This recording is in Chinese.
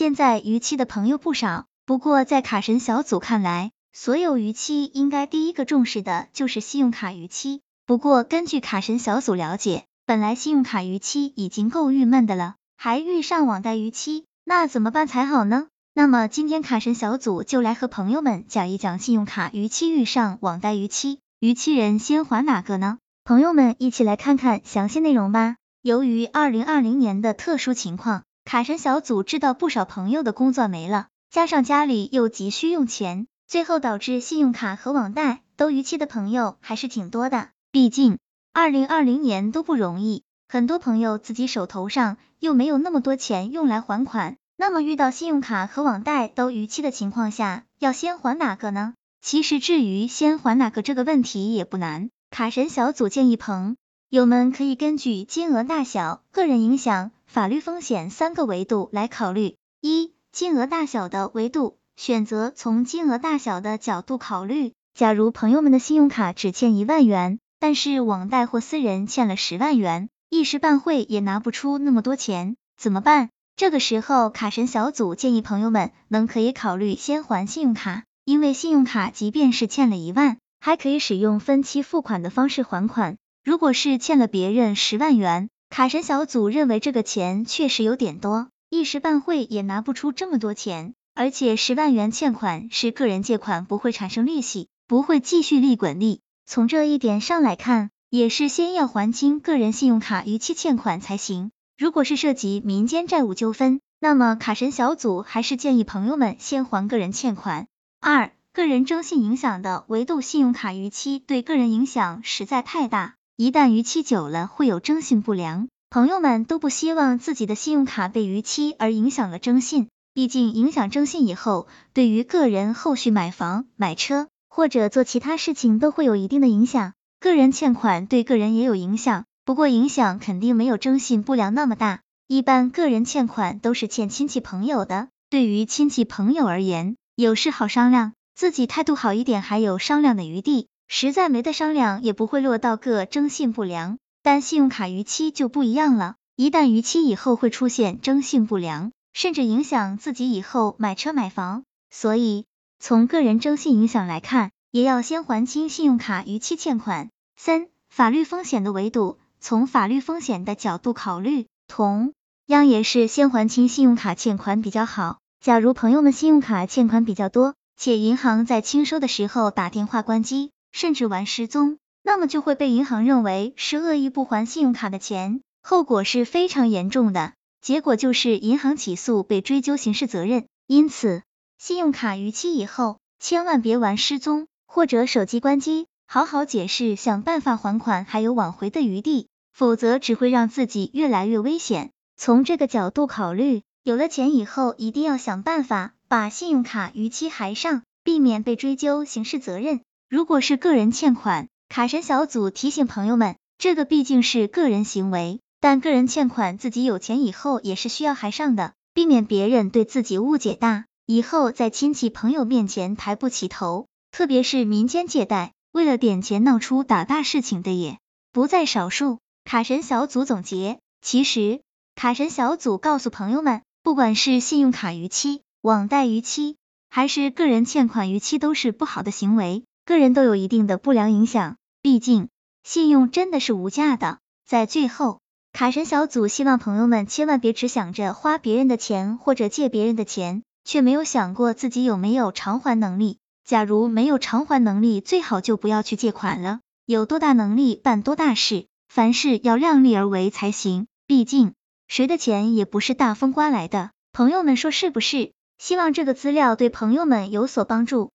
现在逾期的朋友不少，不过在卡神小组看来，所有逾期应该第一个重视的就是信用卡逾期。不过根据卡神小组了解，本来信用卡逾期已经够郁闷的了，还遇上网贷逾期，那怎么办才好呢？那么今天卡神小组就来和朋友们讲一讲信用卡逾期遇上网贷逾期，逾期人先还哪个呢？朋友们一起来看看详细内容吧。由于二零二零年的特殊情况，卡神小组知道不少朋友的工作没了，加上家里又急需用钱，最后导致信用卡和网贷都逾期的朋友还是挺多的。毕竟二零二零年都不容易，很多朋友自己手头上又没有那么多钱用来还款。那么遇到信用卡和网贷都逾期的情况下，要先还哪个呢？其实至于先还哪个这个问题也不难，卡神小组建议朋友们可以根据金额大小、个人影响、法律风险三个维度来考虑。一、金额大小的维度，选择从金额大小的角度考虑。假如朋友们的信用卡只欠一万元，但是网贷或私人欠了十万元，一时半会也拿不出那么多钱，怎么办？这个时候，卡神小组建议朋友们能可以考虑先还信用卡，因为信用卡即便是欠了一万，还可以使用分期付款的方式还款。如果是欠了别人十万元，卡神小组认为这个钱确实有点多，一时半会也拿不出这么多钱，而且十万元欠款是个人借款，不会产生利息，不会继续利滚利。从这一点上来看，也是先要还清个人信用卡逾期欠款才行。如果是涉及民间债务纠纷，那么卡神小组还是建议朋友们先还个人欠款。二、个人征信影响的维度，信用卡逾期对个人影响实在太大，一旦逾期久了会有征信不良，朋友们都不希望自己的信用卡被逾期而影响了征信，毕竟影响征信以后，对于个人后续买房、买车或者做其他事情都会有一定的影响。个人欠款对个人也有影响。不过影响肯定没有征信不良那么大，一般个人欠款都是欠亲戚朋友的，对于亲戚朋友而言，有事好商量，自己态度好一点还有商量的余地，实在没得商量也不会落到个征信不良。但信用卡逾期就不一样了，一旦逾期以后会出现征信不良，甚至影响自己以后买车买房，所以从个人征信影响来看，也要先还清信用卡逾期欠款。三、法律风险的维度。从法律风险的角度考虑，同样也是先还清信用卡欠款比较好。假如朋友们信用卡欠款比较多，且银行在清收的时候打电话关机，甚至玩失踪，那么就会被银行认为是恶意不还信用卡的钱，后果是非常严重的，结果就是银行起诉被追究刑事责任。因此，信用卡逾期以后，千万别玩失踪或者手机关机，好好解释，想办法还款，还有挽回的余地。否则只会让自己越来越危险。从这个角度考虑，有了钱以后，一定要想办法把信用卡逾期还上，避免被追究刑事责任。如果是个人欠款，卡神小组提醒朋友们，这个毕竟是个人行为，但个人欠款自己有钱以后也是需要还上的，避免别人对自己误解大，以后在亲戚朋友面前抬不起头。特别是民间借贷，为了点钱闹出打大事情的也不在少数。卡神小组总结，其实卡神小组告诉朋友们，不管是信用卡逾期、网贷逾期，还是个人欠款逾期，都是不好的行为，个人都有一定的不良影响。毕竟信用真的是无价的。在最后，卡神小组希望朋友们千万别只想着花别人的钱或者借别人的钱，却没有想过自己有没有偿还能力。假如没有偿还能力，最好就不要去借款了。有多大能力办多大事。凡事要量力而为才行，毕竟谁的钱也不是大风刮来的。朋友们说是不是？希望这个资料对朋友们有所帮助。